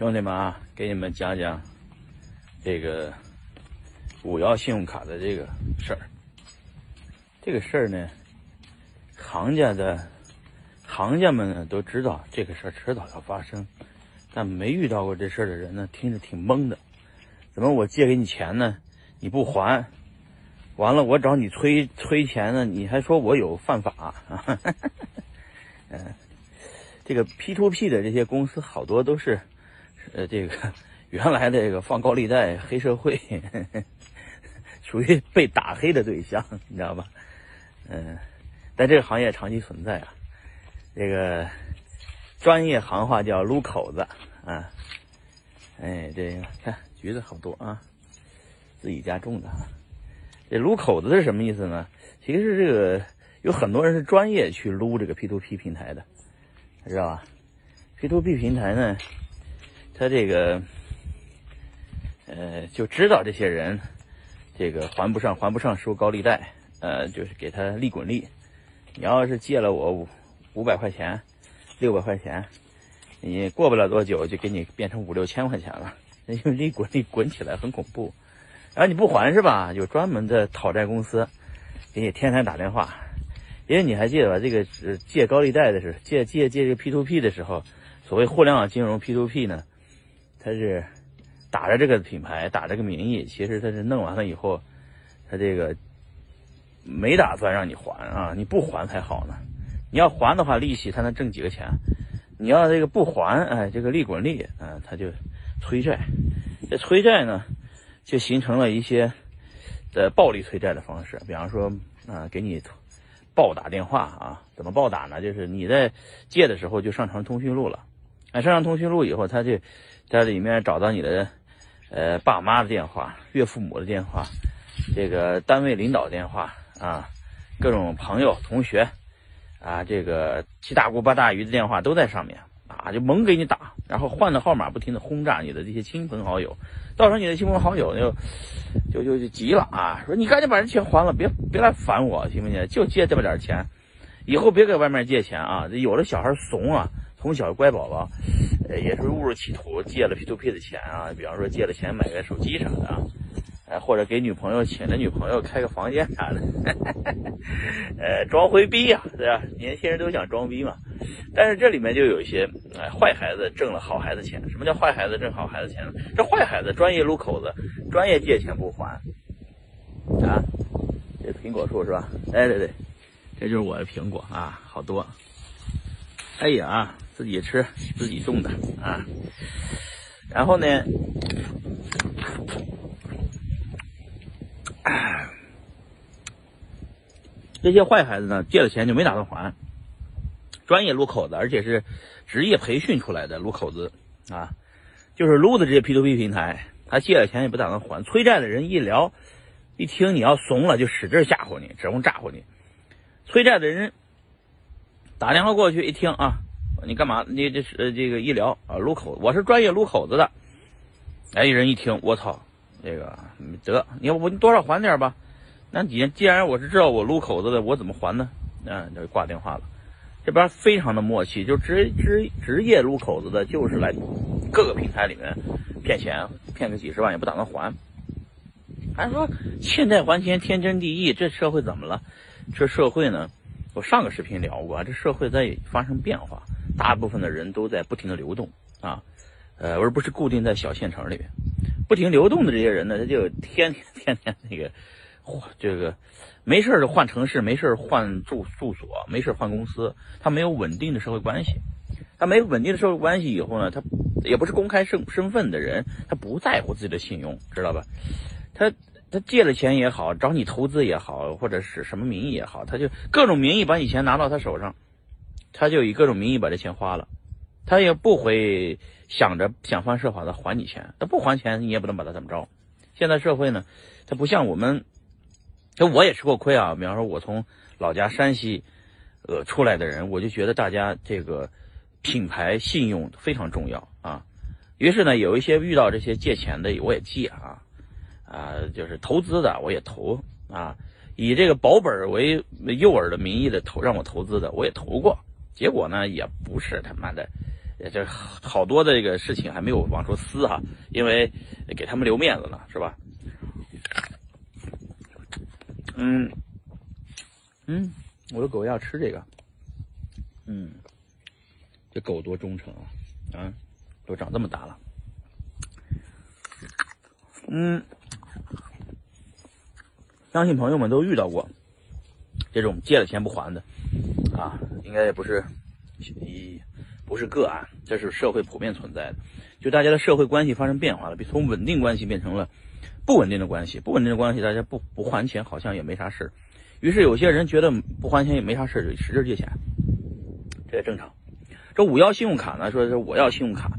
兄弟们啊，给你们讲讲这个五幺信用卡的这个事儿。这个事儿呢，行家的行家们呢都知道这个事儿迟早要发生，但没遇到过这事儿的人呢，听着挺懵的。怎么我借给你钱呢，你不还？完了我找你催催钱呢，你还说我有犯法啊？嗯，这个 P to P 的这些公司好多都是。呃，这个原来这个放高利贷黑社会，属于被打黑的对象，你知道吧？嗯，但这个行业长期存在啊。这个专业行话叫撸口子啊。哎，这个看橘子好多啊，自己家种的。这撸口子是什么意思呢？其实这个有很多人是专业去撸这个 P to P 平台的，知道吧？P to P 平台呢？他这个，呃，就知道这些人，这个还不上，还不上收高利贷，呃，就是给他利滚利。你要是借了我五五百块钱，六百块钱，你过不了多久就给你变成五六千块钱了，因为利滚利滚起来很恐怖。然后你不还是吧？有专门的讨债公司给你天天打电话，因为你还记得吧？这个借高利贷的时候，借借借这个 P to P 的时候，所谓互联网金融 P to P 呢？他是打着这个品牌，打这个名义，其实他是弄完了以后，他这个没打算让你还啊，你不还才好呢。你要还的话，利息他能挣几个钱？你要这个不还，哎，这个利滚利，嗯，他就催债。这催债呢，就形成了一些的暴力催债的方式，比方说啊，给你暴打电话啊，怎么暴打呢？就是你在借的时候就上传通讯录了，哎，上传通讯录以后，他就。在里面找到你的，呃，爸妈的电话、岳父母的电话，这个单位领导电话啊，各种朋友、同学，啊，这个七大姑八大姨的电话都在上面啊，就猛给你打，然后换的号码不停的轰炸你的这些亲朋好友，到时候你的亲朋好友就就就就急了啊，说你赶紧把这钱还了，别别来烦我，行不行？就借这么点钱，以后别给外面借钱啊！有的小孩怂啊。从小乖宝宝，呃，也是误入歧途，借了 P to P 的钱啊，比方说借了钱买个手机啥的啊，呃，或者给女朋友请了女朋友开个房间啥的，呃，装回逼呀，对吧？年轻人都想装逼嘛。但是这里面就有一些，哎，坏孩子挣了好孩子钱。什么叫坏孩子挣好孩子钱呢？这坏孩子专业撸口子，专业借钱不还啊。这苹果树是吧？哎，对对，这就是我的苹果啊，好多。哎呀。自己吃，自己种的啊。然后呢，这些坏孩子呢，借了钱就没打算还。专业撸口子，而且是职业培训出来的撸口子啊，就是撸的这些 P to P 平台，他借了钱也不打算还。催债的人一聊，一听你要怂了，就使劲吓唬你，指望诈唬你。催债的人打电话过去一听啊。你干嘛？你这是这个医疗啊，撸口，我是专业撸口子的。哎，一人一听，我操，这个得，你要不你多少还点吧？那你既然我是知道我撸口子的，我怎么还呢？嗯，就挂电话了。这边非常的默契，就职职职业撸口子的，就是来各个平台里面骗钱，骗个几十万也不打算还。还说欠债还钱天经地义，这社会怎么了？这社会呢？我上个视频聊过，这社会在发生变化。大部分的人都在不停的流动啊，呃，而不是固定在小县城里面。不停流动的这些人呢，他就天天天天那个，这个没事就换城市，没事儿换住住所，没事儿换公司。他没有稳定的社会关系，他没有稳定的社会关系以后呢，他也不是公开身身份的人，他不在乎自己的信用，知道吧？他他借了钱也好，找你投资也好，或者是什么名义也好，他就各种名义把你钱拿到他手上。他就以各种名义把这钱花了，他也不会想着想方设法的还你钱，他不还钱你也不能把他怎么着。现在社会呢，他不像我们，就我也吃过亏啊。比方说，我从老家山西，呃出来的人，我就觉得大家这个品牌信用非常重要啊。于是呢，有一些遇到这些借钱的，我也借啊，啊，就是投资的我也投啊，以这个保本为诱饵的名义的投让我投资的我也投过。结果呢，也不是他妈的，这好多的这个事情还没有往出撕哈，因为给他们留面子呢，是吧？嗯嗯，我的狗要吃这个，嗯，这狗多忠诚啊，啊，都长这么大了，嗯，相信朋友们都遇到过这种借了钱不还的，啊，应该也不是一不是个案，这是社会普遍存在的，就大家的社会关系发生变化了，从稳定关系变成了。不稳定的关系，不稳定的关系，大家不不还钱好像也没啥事于是有些人觉得不还钱也没啥事就使劲借钱，这也正常。这五幺信用卡呢，说是我要信用卡，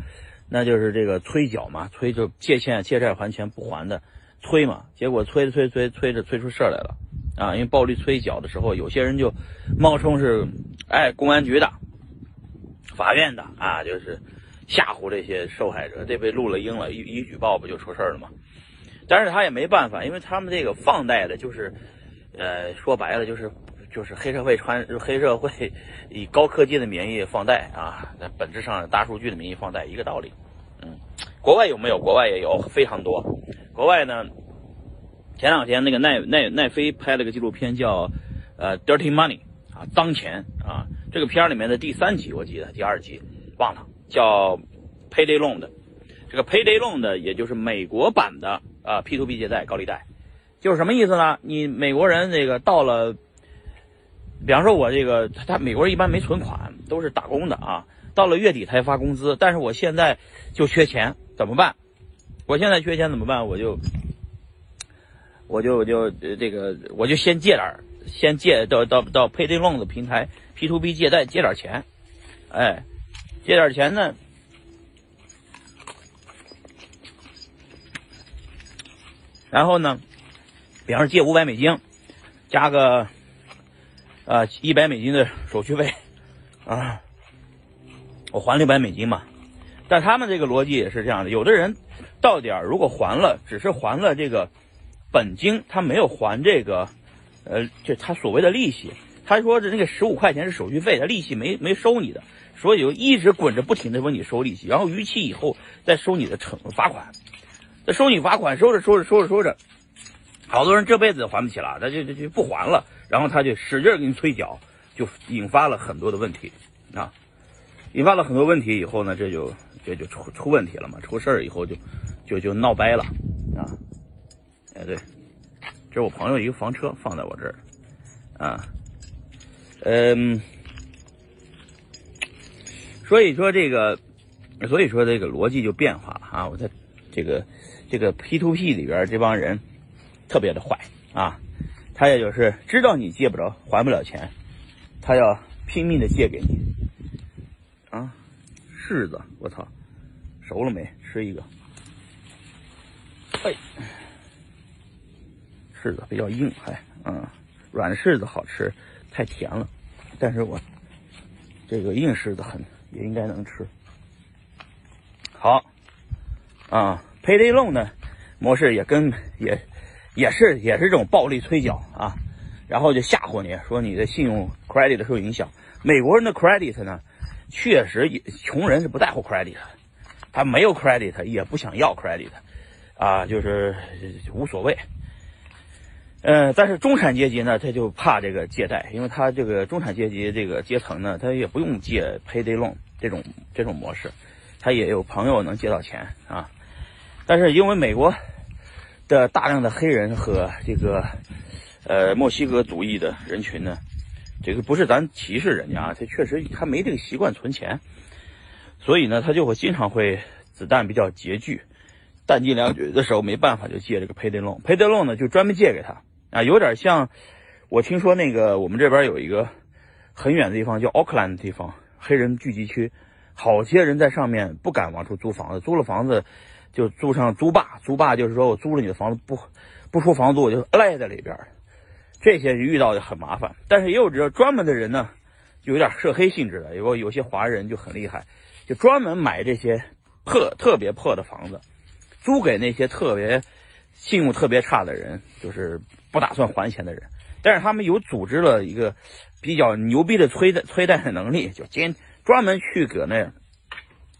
那就是这个催缴嘛，催就借钱借债还钱不还的催嘛，结果催着催催催着催出事儿来了啊！因为暴力催缴的时候，有些人就冒充是哎公安局的、法院的啊，就是吓唬这些受害者，这被录了音了，一一举报不就出事儿了吗？但是他也没办法，因为他们这个放贷的，就是，呃，说白了就是，就是黑社会穿黑社会以高科技的名义放贷啊，那本质上大数据的名义放贷一个道理。国外有没有？国外也有非常多。国外呢，前两天那个奈奈奈飞拍了个纪录片叫呃《Dirty Money》啊，脏钱啊。这个片儿里面的第三集我记得，第二集忘了，叫 Payday Loan 的。这个 Payday Loan 的，也就是美国版的。啊，P to P 借贷、高利贷，就是什么意思呢？你美国人这个到了，比方说我这个他，他美国人一般没存款，都是打工的啊。到了月底才发工资，但是我现在就缺钱，怎么办？我现在缺钱怎么办？我就，我就我就这个，我就先借点先借到到到 Payday Loan 的平台 P to P 借贷借点钱，哎，借点钱呢。然后呢，比方说借五百美金，加个呃一百美金的手续费啊，我还六百美金嘛。但他们这个逻辑也是这样的，有的人到点儿如果还了，只是还了这个本金，他没有还这个呃，就他所谓的利息。他说的那个十五块钱是手续费，他利息没没收你的，所以就一直滚着不停的问你收利息，然后逾期以后再收你的惩罚款。这收你罚款，收着收着收着收着，好多人这辈子还不起了，他就就就不还了，然后他就使劲给你催缴，就引发了很多的问题啊，引发了很多问题以后呢，这就这就出出问题了嘛，出事儿以后就就就闹掰了啊，哎对，这是我朋友一个房车放在我这儿啊，嗯，所以说这个，所以说这个逻辑就变化了啊，我在这个。这个 P to P 里边这帮人特别的坏啊，他也就是知道你借不着、还不了钱，他要拼命的借给你。柿子，我操，熟了没？吃一个。哎，柿子比较硬，还嗯，软柿子好吃，太甜了。但是我这个硬柿子很也应该能吃。好啊。Payday Loan 呢模式也跟也也是也是这种暴力催缴啊，然后就吓唬你说你的信用 credit 受影响。美国人的 credit 呢，确实也穷人是不在乎 credit，他没有 credit 也不想要 credit，啊，就是无所谓。嗯，但是中产阶级呢，他就怕这个借贷，因为他这个中产阶级这个阶层呢，他也不用借 Payday Loan 这种这种模式，他也有朋友能借到钱啊。但是因为美国的大量的黑人和这个呃墨西哥族裔的人群呢，这个不是咱歧视人家啊，他确实他没这个习惯存钱，所以呢他就会经常会子弹比较拮据，弹尽粮绝的时候没办法就借这个 payday loan，payday loan 呢就专门借给他啊，有点像我听说那个我们这边有一个很远的地方叫奥克兰的地方，黑人聚集区，好些人在上面不敢往出租房子，租了房子。就租上租霸，租霸就是说我租了你的房子不不出房租，我就赖在里边这些遇到就很麻烦。但是也有这专门的人呢，有点涉黑性质的，有有些华人就很厉害，就专门买这些破特别破的房子，租给那些特别信用特别差的人，就是不打算还钱的人。但是他们有组织了一个比较牛逼的催贷催贷的能力，就兼专门去搁那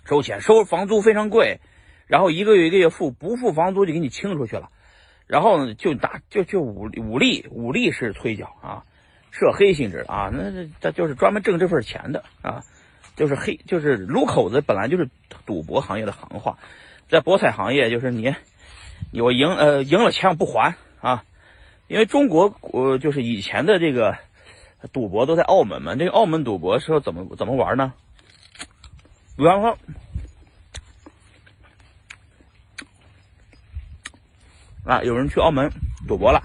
收钱，收房租非常贵，然后一个月一个月付，不付房租就给你清出去了，然后呢就打就就武武力武力式催缴啊，涉黑性质啊，那这这就是专门挣这份钱的啊，就是黑就是撸口子本来就是赌博行业的行话，在博彩行业就是你你我赢呃赢了钱我不还啊，因为中国呃就是以前的这个赌博都在澳门嘛，这个澳门赌博时候怎么怎么玩呢？比方说，啊，有人去澳门赌博了，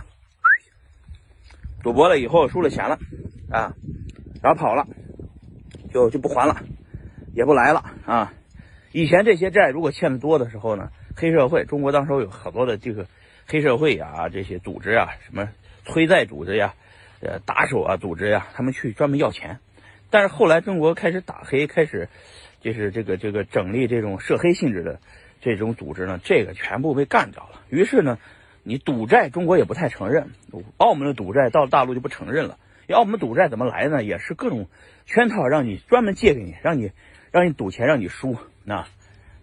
赌博了以后输了钱了，啊，然后跑了，就就不还了，也不来了啊。以前这些债如果欠的多的时候呢，黑社会，中国当时有好多的这个黑社会啊，这些组织啊，什么催债组织呀，呃，打手啊组织呀，他们去专门要钱。但是后来中国开始打黑，开始。就是这个这个整立这种涉黑性质的这种组织呢，这个全部被干掉了。于是呢，你赌债中国也不太承认，澳门的赌债到大陆就不承认了。澳门赌债怎么来呢？也是各种圈套，让你专门借给你，让你让你赌钱，让你输。那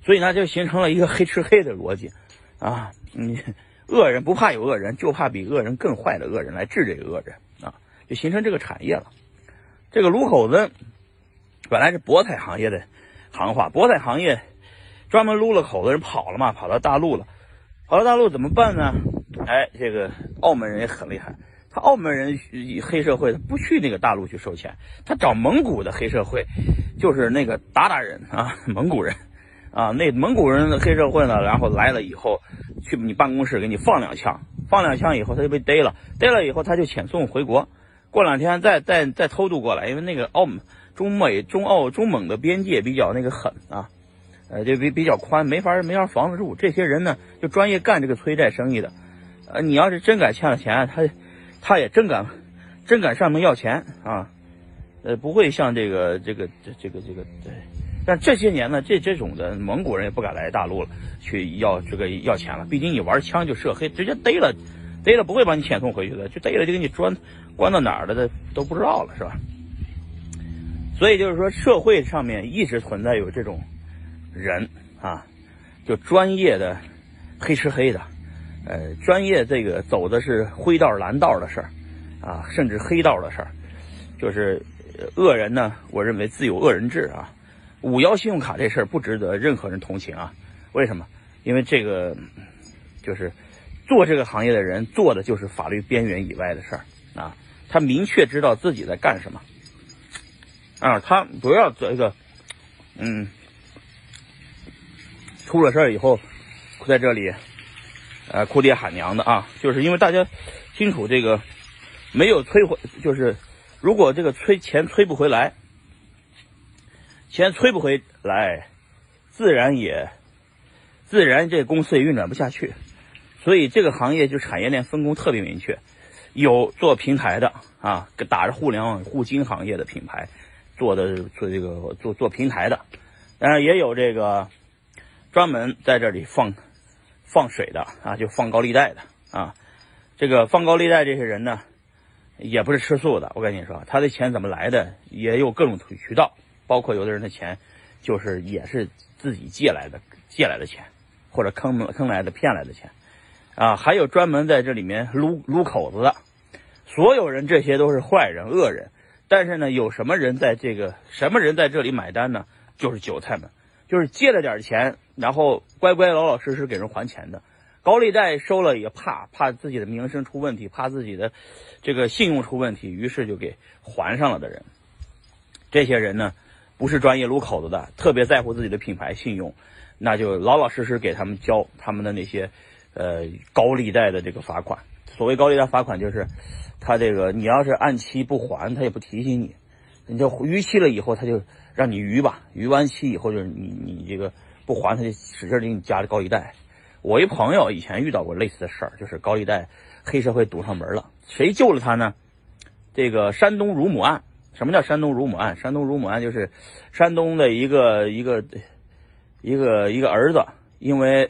所以呢，就形成了一个黑吃黑的逻辑啊。你恶人不怕有恶人，就怕比恶人更坏的恶人来治这个恶人啊，就形成这个产业了。这个卢口子本来是博彩行业的。行话，博彩行业专门撸了口的人跑了嘛，跑到大陆了，跑到大陆怎么办呢？哎，这个澳门人也很厉害，他澳门人黑社会他不去那个大陆去收钱，他找蒙古的黑社会，就是那个鞑靼人啊，蒙古人。啊，那蒙古人的黑社会呢，然后来了以后，去你办公室给你放两枪，放两枪以后他就被逮了，逮了以后他就遣送回国，过两天再再再偷渡过来，因为那个澳门。中美、中澳、中蒙的边界比较那个狠啊，呃，就比比较宽，没法没法防得住。这些人呢，就专业干这个催债生意的。呃，你要是真敢欠了钱，他他也真敢真敢上门要钱啊。呃，不会像这个这个这这个这个对。但这些年呢，这这种的蒙古人也不敢来大陆了，去要这个要钱了。毕竟你玩枪就涉黑，直接逮了，逮了不会把你遣送回去的，就逮了就给你关关到哪儿了的都不知道了，是吧？所以就是说，社会上面一直存在有这种人啊，就专业的黑吃黑的，呃，专业这个走的是灰道蓝道的事儿啊，甚至黑道的事儿，就是恶人呢，我认为自有恶人治啊。五幺信用卡这事儿不值得任何人同情啊。为什么？因为这个就是做这个行业的人做的就是法律边缘以外的事儿啊，他明确知道自己在干什么。啊，他不要这个，嗯，出了事儿以后，在这里，呃，哭爹喊娘的啊，就是因为大家清楚这个没有催回，就是如果这个催钱催不回来，钱催不回来，自然也自然这公司也运转不下去，所以这个行业就产业链分工特别明确，有做平台的啊，打着互联网互金行业的品牌。做的做这个做做平台的，当然也有这个专门在这里放放水的啊，就放高利贷的啊。这个放高利贷这些人呢，也不是吃素的。我跟你说，他的钱怎么来的，也有各种渠道，包括有的人的钱就是也是自己借来的，借来的钱，或者坑坑来的骗来的钱啊。还有专门在这里面撸撸口子的，所有人这些都是坏人恶人。但是呢，有什么人在这个什么人在这里买单呢？就是韭菜们，就是借了点钱，然后乖乖老老实实给人还钱的。高利贷收了也怕怕自己的名声出问题，怕自己的这个信用出问题，于是就给还上了的人。这些人呢，不是专业撸口子的，特别在乎自己的品牌信用，那就老老实实给他们交他们的那些呃高利贷的这个罚款。所谓高利贷罚款就是。他这个，你要是按期不还，他也不提醒你，你就逾期了以后，他就让你逾吧，逾完期以后就是你你这个不还，他就使劲给你加高利贷。我一朋友以前遇到过类似的事儿，就是高利贷黑社会堵上门了，谁救了他呢？这个山东乳母案，什么叫山东乳母案？山东乳母案就是山东的一个一个一个一个儿子，因为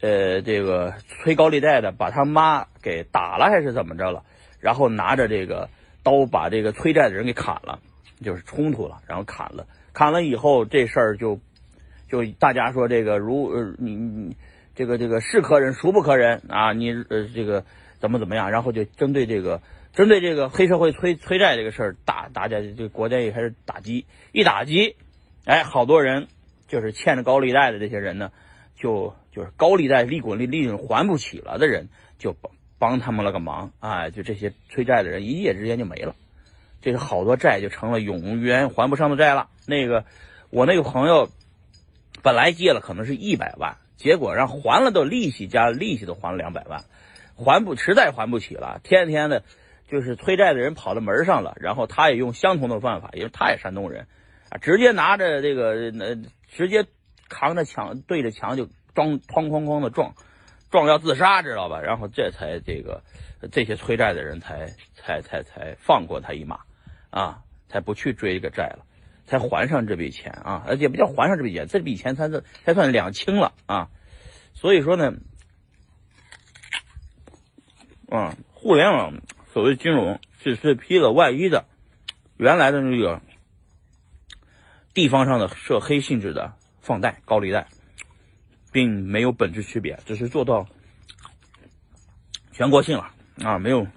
呃这个催高利贷的把他妈给打了还是怎么着了？然后拿着这个刀把这个催债的人给砍了，就是冲突了，然后砍了，砍了以后这事儿就就大家说这个如呃你你这个这个是可忍孰不可忍啊？你呃这个怎么怎么样？然后就针对这个针对这个黑社会催催债这个事儿打大家这国家也开始打击，一打击，哎，好多人就是欠着高利贷的这些人呢，就就是高利贷利滚利利润还不起了的人，就帮他们了个忙啊，就这些催债的人一夜之间就没了。这个好多债就成了永远还不上的债了。那个我那个朋友本来借了可能是一百万，结果让还了都利息加利息都还了两百万，还不实在还不起了，天天的，就是催债的人跑到门上了，然后他也用相同的办法，因为他也山东人啊，直接拿着这个呃，直接扛着墙对着墙就撞哐哐哐的撞，撞要自杀知道吧？然后这才这个这些催债的人才才才才放过他一马。啊，才不去追这个债了，才还上这笔钱啊，而且不叫还上这笔钱，这笔钱才是才算两清了啊。所以说呢，啊，互联网所谓金融只是披了外衣的，原来的那个地方上的涉黑性质的放贷、高利贷，并没有本质区别，只是做到全国性了啊，没有。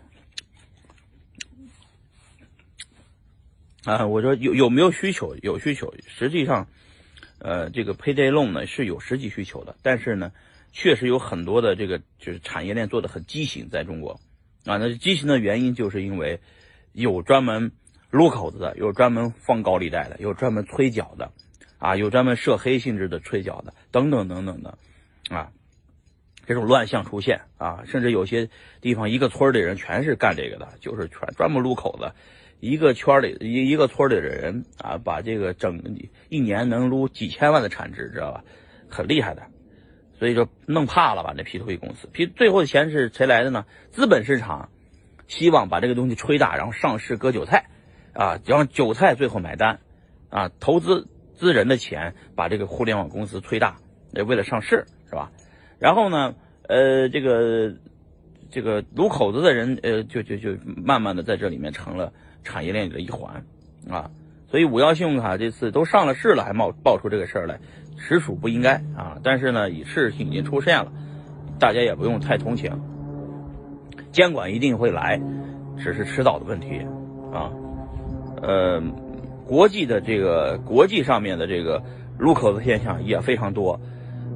啊，我说有有没有需求？有需求。实际上，呃，这个 payday loan 呢是有实际需求的，但是呢，确实有很多的这个就是产业链做的很畸形，在中国，啊，那畸形的原因就是因为有专门撸口子的，有专门放高利贷的，有专门催缴的，啊，有专门涉黑性质的吹角的，等等等等的，啊，这种乱象出现啊，甚至有些地方一个村的人全是干这个的，就是全专门撸口子。一个圈里一一个村里的人啊，把这个整一年能撸几千万的产值，知道吧？很厉害的，所以说弄怕了吧？那 P to P 公司，P 最后的钱是谁来的呢？资本市场希望把这个东西吹大，然后上市割韭菜，啊，让韭菜最后买单，啊，投资资人的钱把这个互联网公司推大，为了上市是吧？然后呢，呃，这个这个撸口子的人，呃，就就就慢慢的在这里面成了。产业链里的一环，啊，所以五幺信用卡这次都上了市了，还冒爆出这个事儿来，实属不应该啊！但是呢，已事情已经出现了，大家也不用太同情，监管一定会来，只是迟早的问题啊。呃，国际的这个国际上面的这个入口的现象也非常多，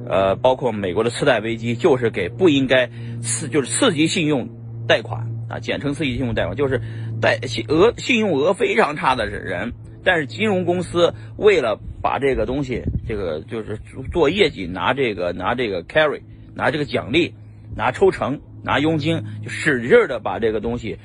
呃，包括美国的次贷危机，就是给不应该刺就是刺激信用贷款啊，简称刺激信用贷款，就是。贷信额信用额非常差的人，但是金融公司为了把这个东西，这个就是做业绩拿这个拿这个 carry 拿这个奖励拿抽成拿佣金，就使劲的把这个东西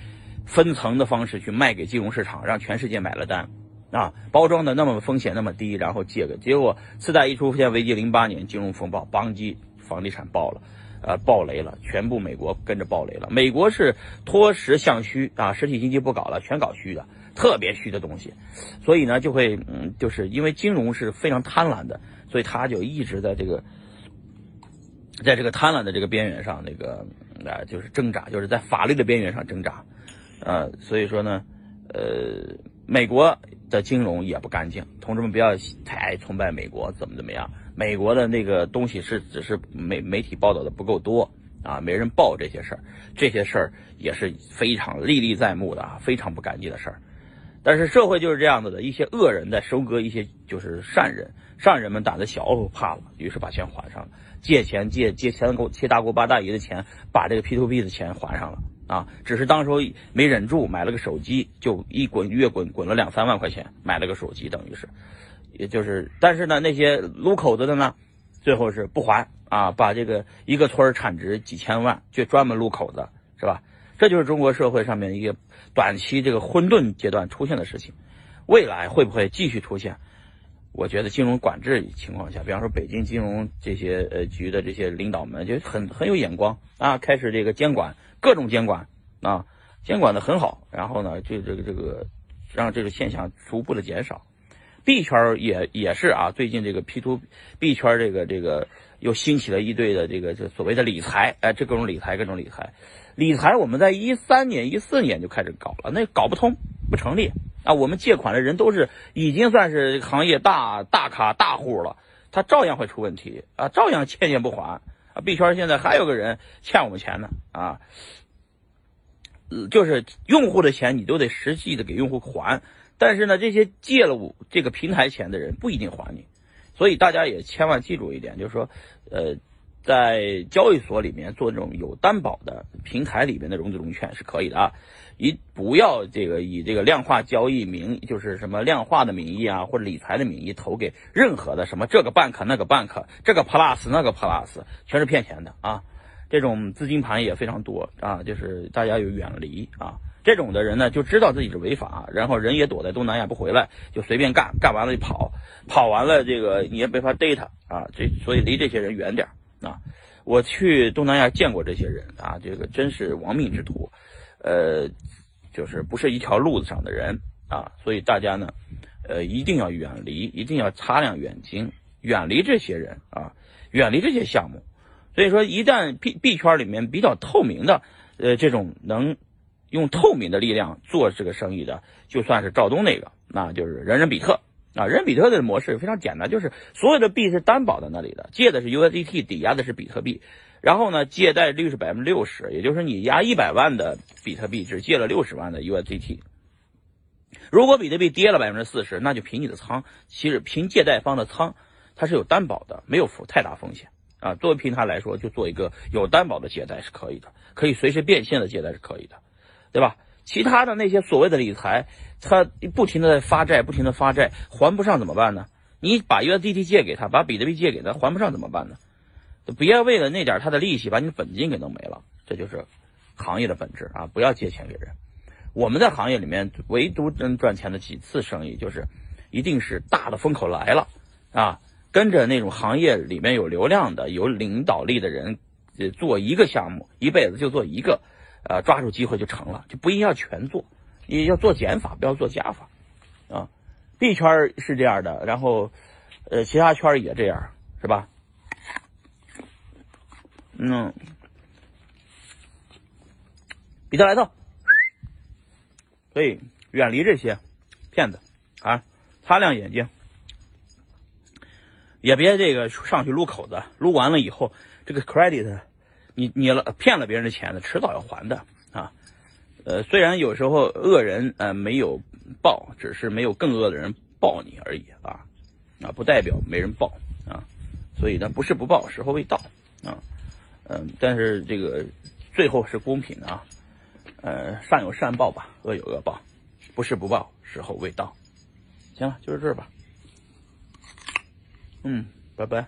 分层的方式去卖给金融市场，让全世界买了单啊，包装的那么风险那么低，然后借个结果次贷一出现危机，零八年金融风暴，邦基房地产爆了。呃，暴雷了，全部美国跟着暴雷了。美国是脱实向虚啊，实体经济不搞了，全搞虚的，特别虚的东西。所以呢，就会嗯，就是因为金融是非常贪婪的，所以他就一直在这个，在这个贪婪的这个边缘上，那个啊，就是挣扎，就是在法律的边缘上挣扎。呃，所以说呢，呃，美国的金融也不干净。同志们不要太崇拜美国，怎么怎么样。美国的那个东西是只是媒媒体报道的不够多啊，没人报这些事儿，这些事儿也是非常历历在目的啊，非常不干净的事儿。但是社会就是这样子的，一些恶人在收割一些就是善人，善人们胆子小怕了，于是把钱还上了，借钱借借钱给借大姑八大姨的钱，把这个 P to P 的钱还上了啊，只是当时候没忍住买了个手机，就一滚月滚滚了两三万块钱，买了个手机，等于是。也就是，但是呢，那些撸口子的呢，最后是不还啊，把这个一个村产值几千万，就专门撸口子，是吧？这就是中国社会上面一个短期这个混沌阶段出现的事情。未来会不会继续出现？我觉得金融管制情况下，比方说北京金融这些呃局的这些领导们就很很有眼光啊，开始这个监管各种监管啊，监管的很好，然后呢，就这个这个让这个现象逐步的减少。币圈也也是啊，最近这个 P to B 圈这个这个又兴起了一堆的这个这所谓的理财，哎，这各种理财各种理财，理财我们在一三年一四年就开始搞了，那搞不通不成立啊。我们借款的人都是已经算是行业大大咖大户了，他照样会出问题啊，照样欠钱不还啊。币圈现在还有个人欠我们钱呢啊，就是用户的钱你都得实际的给用户还，但是呢，这些借了我这个平台钱的人不一定还你，所以大家也千万记住一点，就是说，呃。在交易所里面做这种有担保的平台里面的融资融券是可以的啊，一不要这个以这个量化交易名，就是什么量化的名义啊，或者理财的名义投给任何的什么这个 bank 那个 bank，这个 plus 那个 plus，全是骗钱的啊！这种资金盘也非常多啊，就是大家要远离啊。这种的人呢，就知道自己是违法，然后人也躲在东南亚不回来，就随便干，干完了就跑，跑完了这个你也没法逮他啊，这所以离这些人远点儿。啊，我去东南亚见过这些人啊，这个真是亡命之徒，呃，就是不是一条路子上的人啊，所以大家呢，呃，一定要远离，一定要擦亮眼睛，远离这些人啊，远离这些项目。所以说，一旦币币圈里面比较透明的，呃，这种能用透明的力量做这个生意的，就算是赵东那个，那就是人人比特。啊，人比特的模式非常简单，就是所有的币是担保在那里的，借的是 USDT，抵押的是比特币，然后呢，借贷率是百分之六十，也就是你押一百万的比特币，只借了六十万的 USDT。如果比特币跌了百分之四十，那就凭你的仓，其实凭借贷方的仓，它是有担保的，没有负太大风险啊。作为平台来说，就做一个有担保的借贷是可以的，可以随时变现的借贷是可以的，对吧？其他的那些所谓的理财，他不停的在发债，不停的发债，还不上怎么办呢？你把 USDT 借给他，把比特币借给他，还不上怎么办呢？别为了那点他的利息把你的本金给弄没了，这就是行业的本质啊！不要借钱给人。我们在行业里面唯独能赚钱的几次生意，就是一定是大的风口来了啊，跟着那种行业里面有流量的、有领导力的人，做一个项目，一辈子就做一个。呃，抓住机会就成了，就不一定要全做，你要做减法，不要做加法，啊，，B 圈是这样的，然后，呃，其他圈也这样，是吧？嗯，比特莱特，所以远离这些骗子啊，擦亮眼睛，也别这个上去撸口子，撸完了以后，这个 credit。你你了骗了别人的钱呢，迟早要还的啊。呃，虽然有时候恶人呃没有报，只是没有更恶的人报你而已啊啊，不代表没人报啊。所以呢，不是不报，时候未到啊。嗯，但是这个最后是公平的啊。呃，善有善报吧，恶有恶报，不是不报，时候未到。行了，就是这儿吧。嗯，拜拜。